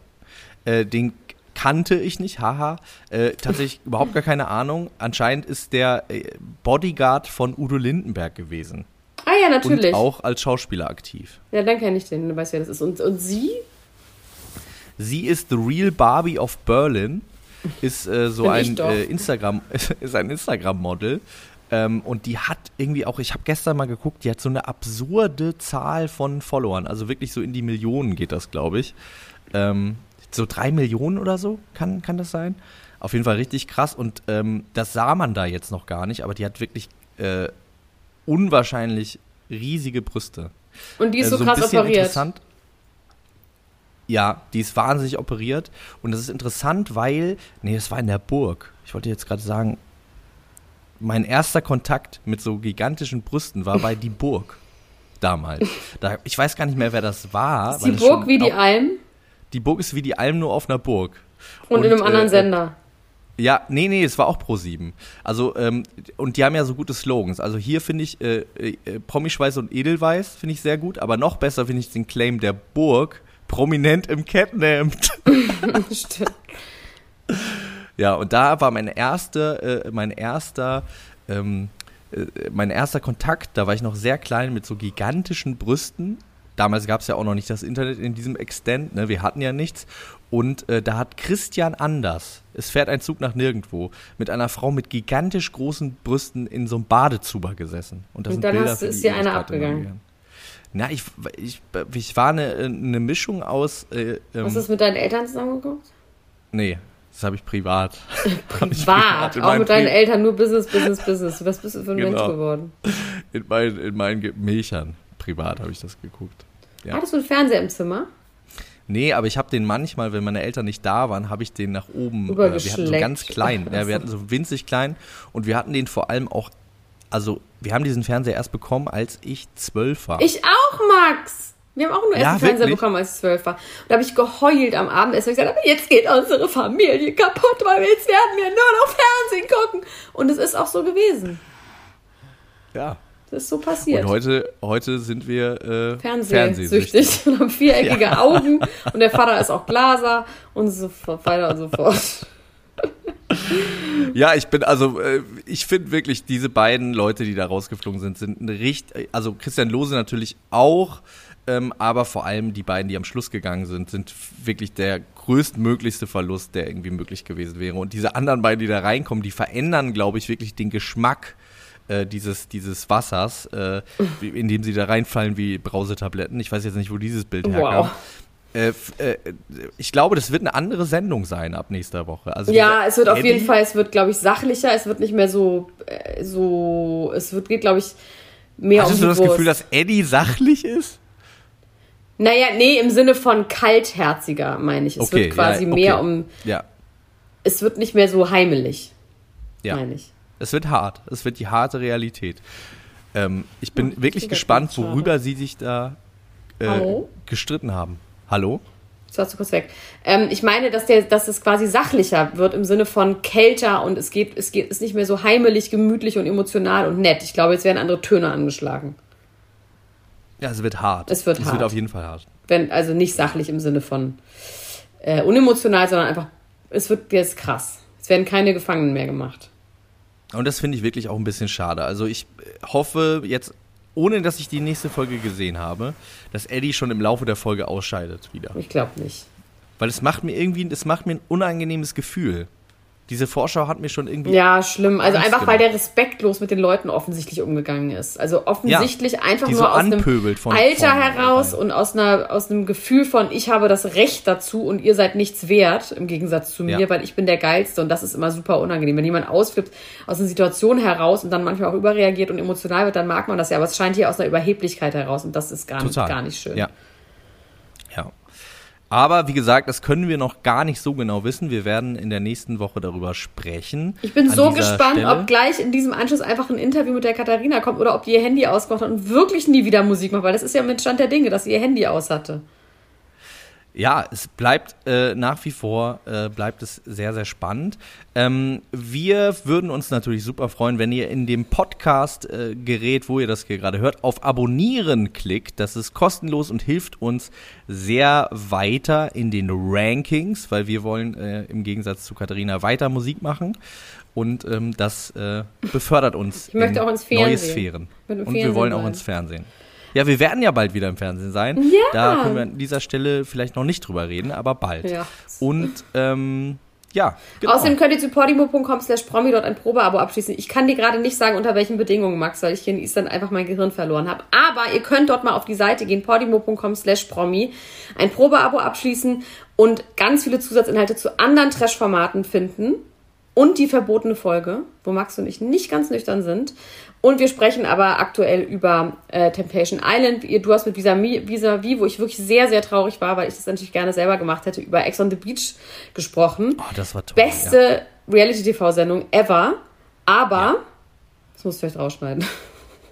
Äh, den kannte ich nicht, haha. Äh, tatsächlich <laughs> überhaupt gar keine Ahnung. Anscheinend ist der äh, Bodyguard von Udo Lindenberg gewesen. ah ja, natürlich. Und auch als Schauspieler aktiv. Ja, dann kenne ich den, du weißt, wer das ist. Und, und sie? Sie ist the real Barbie of Berlin. Ist äh, so ein äh, Instagram, <laughs> ist ein Instagram-Model. Ähm, und die hat irgendwie auch, ich habe gestern mal geguckt, die hat so eine absurde Zahl von Followern. Also wirklich so in die Millionen geht das, glaube ich. Ähm, so drei Millionen oder so, kann, kann das sein? Auf jeden Fall richtig krass. Und ähm, das sah man da jetzt noch gar nicht, aber die hat wirklich äh, unwahrscheinlich riesige Brüste. Und die ist Äh, so ein krass operiert. Interessant. Ja, die ist wahnsinnig operiert. Und das ist interessant, weil, nee, das war in der Burg. Ich wollte jetzt gerade sagen, mein erster Kontakt mit so gigantischen Brüsten war bei Die Burg. Damals. Da, ich weiß gar nicht mehr, wer das war. Ist die Burg wie die Alm Die Burg ist wie die Alm nur auf einer Burg. und, in einem anderen äh, Sender. Ja, nee, nee, es war auch Pro7. Also, ähm, und die haben ja so gute Slogans. Also hier finde ich äh, äh, Promischweiß und Edelweiß finde ich sehr gut, aber noch besser finde ich den Claim der Burg, prominent im Kettenhemd. Stimmt. <laughs> <laughs> ja, und da war mein erster, äh, mein erster, ähm, äh, mein erster Kontakt, da war ich noch sehr klein mit so gigantischen Brüsten. Damals gab es ja auch noch nicht das Internet in diesem Extent, ne? wir hatten ja nichts. Und äh, da hat Christian Anders, es fährt ein Zug nach nirgendwo, mit einer Frau mit gigantisch großen Brüsten in so einem Badezuber gesessen. Und, das Und sind dann Bilder hast- ist dir einer abgegangen. gegangen. Na, ich, ich, ich war eine, eine Mischung aus. Äh, ähm, Hast du das mit deinen Eltern zusammengeguckt? nee, das habe ich privat. <laughs> Ich Privat. in Auch mit deinen Pri- Eltern nur Business, Business, Business. Was bist du für ein Genau. Mensch geworden? In meinen, in meinen Milchern. Privat habe ich das geguckt. Ja. Hattest du einen Fernseher im Zimmer? Nee, aber ich habe den manchmal, wenn meine Eltern nicht da waren, habe ich den nach oben. Äh, wir hatten so ganz klein. Ja, wir hatten so winzig klein. Und wir hatten den vor allem auch. Also, wir haben diesen Fernseher erst bekommen, als ich zwölf war. Ich auch, Max! Wir haben auch nur erst Ja, einen Fernseher bekommen, als ich zwölf war. Und da habe ich geheult am Abend. Erst gesagt, aber jetzt geht unsere Familie kaputt, weil wir jetzt werden wir nur noch Fernsehen gucken. Und es ist auch so gewesen. Ja. Das ist so passiert. Und heute, heute sind wir äh, Fernsehsüchtig und <laughs> haben viereckige Augen und der Vater ist auch Glaser und so weiter und so fort. <laughs> Ja, ich bin also, äh, ich finde wirklich, diese beiden Leute, die da rausgeflogen sind, sind ein richtig, also Christian Lose natürlich auch, ähm, aber vor allem die beiden, die am Schluss gegangen sind, sind wirklich der größtmöglichste Verlust, der irgendwie möglich gewesen wäre. Und diese anderen beiden, die da reinkommen, die verändern, glaube ich, wirklich den Geschmack äh, dieses, dieses Wassers, äh, in dem sie da reinfallen wie Brausetabletten. Ich weiß jetzt nicht, wo dieses Bild herkam. Wow. Äh, äh, ich glaube, das wird eine andere Sendung sein ab nächster Woche. Also Ja, es wird auf jeden Fall, es wird, glaube ich, sachlicher, es wird nicht mehr so, äh, so, es wird, geht, glaube ich, mehr Hattest um du das Wurst. Gefühl, dass Eddie sachlich ist? Naja, nee, im Sinne von kaltherziger, meine ich. Es Okay, wird quasi ja, okay. mehr um, Ja, es wird nicht mehr so heimelig, ja. meine ich. Es wird hart. Es wird die harte Realität. Ähm, ich bin wirklich das gespannt, worüber sie sich da äh, gestritten haben. Hallo? Jetzt warst du kurz weg. Ähm, ich meine, dass, der, dass es quasi sachlicher wird im Sinne von kälter und es geht, es geht, ist nicht mehr so heimelig, gemütlich und emotional und nett. Ich glaube, jetzt werden andere Töne angeschlagen. Ja, es wird hart. Es wird es hart. wird auf jeden Fall hart. Wenn, also nicht sachlich im Sinne von äh, unemotional, sondern einfach, es wird jetzt krass. Es werden keine Gefangenen mehr gemacht. Und das finde ich wirklich auch ein bisschen schade. Also ich äh, hoffe jetzt, ohne dass ich die nächste Folge gesehen habe, dass Eddie schon im Laufe der Folge ausscheidet wieder. Ich glaube nicht. Weil es macht mir irgendwie, es macht mir ein unangenehmes Gefühl. Diese Vorschau hat mir schon irgendwie. Ja, schlimm. Also einfach, weil der gemacht. respektlos mit den Leuten offensichtlich umgegangen ist. Also offensichtlich einfach die nur so aus einem von Alter heraus und aus, einer, aus einem Gefühl von, ich habe das Recht dazu und ihr seid nichts wert, im Gegensatz zu mir, Ja. weil ich bin der Geilste und das ist immer super unangenehm. Wenn jemand ausflippt aus einer Situation heraus und dann manchmal auch überreagiert und emotional wird, dann mag man das ja. Aber es scheint hier aus einer Überheblichkeit heraus und das ist gar, nicht, gar nicht schön. Ja. Ja. Aber wie gesagt, das können wir noch gar nicht so genau wissen. Wir werden in der nächsten Woche darüber sprechen. Ich bin so gespannt, Stelle. ob gleich in diesem Anschluss einfach ein Interview mit der Katharina kommt oder ob die ihr Handy ausgemacht hat und wirklich nie wieder Musik macht, weil das ist ja mit Stand der Dinge, dass sie ihr Handy aus hatte. Ja, es bleibt äh, nach wie vor, äh, bleibt es sehr, sehr spannend. Ähm, wir würden uns natürlich super freuen, wenn ihr in dem Podcast-Gerät, wo ihr das hier gerade hört, auf Abonnieren klickt. Das ist kostenlos und hilft uns sehr weiter in den Rankings, weil wir wollen äh, im Gegensatz zu Katharina weiter Musik machen. Und ähm, das äh, befördert uns Ich möchte in auch ins neue. Sphären. Und wir wollen auch ins Fernsehen. Ja, wir werden ja bald wieder im Fernsehen sein. Ja. Da können wir an dieser Stelle vielleicht noch nicht drüber reden, aber bald. Ja. Und ähm, ja, genau. Außerdem könnt ihr zu podimo.com slash promi dort ein Probeabo abschließen. Ich kann dir gerade nicht sagen, unter welchen Bedingungen, Max, weil ich hier in Island einfach mein Gehirn verloren habe. Aber ihr könnt dort mal auf die Seite gehen, podimo.com slash promi, ein Probeabo abschließen und ganz viele Zusatzinhalte zu anderen Trash-Formaten finden. Und die verbotene Folge, wo Max und ich nicht ganz nüchtern sind. Und wir sprechen aber aktuell über äh, Temptation Island. Du hast mit Vis-a-Vis, Vis-a-Vis, wo ich wirklich sehr, sehr traurig war, weil ich das natürlich gerne selber gemacht hätte, über Ex on the Beach gesprochen oh, das war toll. beste Reality-TV-Sendung ever. Aber, das musst du vielleicht rausschneiden.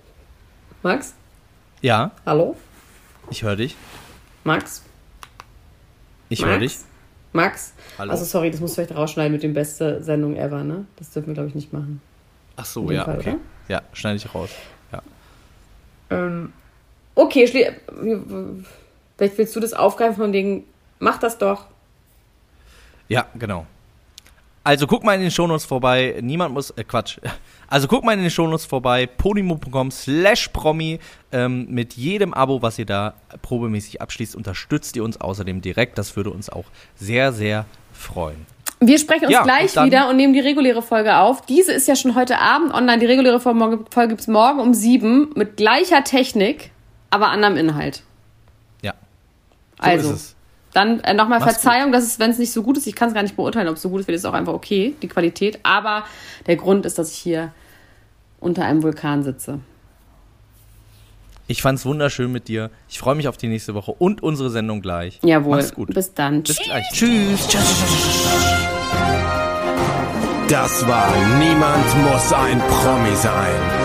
<laughs> Max? Ja, ja Hallo? ich höre dich. Max? Ich höre dich. Max? Hallo. Also sorry, das musst du vielleicht rausschneiden mit dem beste Sendung ever, ne? Das dürfen wir, glaube ich, nicht machen. Ach so, ja, Fall, okay. oder? Ja, schneide ich raus. Ja. Ähm, okay, vielleicht willst du das aufgreifen von wegen, mach das doch. Ja, genau. Also guck mal in den Shownotes vorbei. Niemand muss, äh, Quatsch. <laughs> Also guck mal in den Shownotes vorbei. podimo.com slash promi. Ähm, mit jedem Abo, was ihr da probemäßig abschließt, unterstützt ihr uns außerdem direkt. Das würde uns auch sehr, sehr freuen. Wir sprechen uns Ja, gleich und wieder und nehmen die reguläre Folge auf. Diese ist ja schon heute Abend online. Die reguläre Folge, gibt es morgen um sieben mit gleicher Technik, aber anderem Inhalt. Ja. So Also, ist es. Dann äh, nochmal Verzeihung, dass es, wenn es nicht so gut ist, ich kann es gar nicht beurteilen, ob es so gut ist, wird es auch einfach okay, die Qualität. Aber der Grund ist, dass ich hier unter einem Vulkan sitze. Ich fand's wunderschön mit dir. Ich freue mich auf die nächste Woche und unsere Sendung gleich. Jawohl. Mach's gut. Bis dann. Bis gleich. Tschüss. Das war Niemand muss ein Promi sein.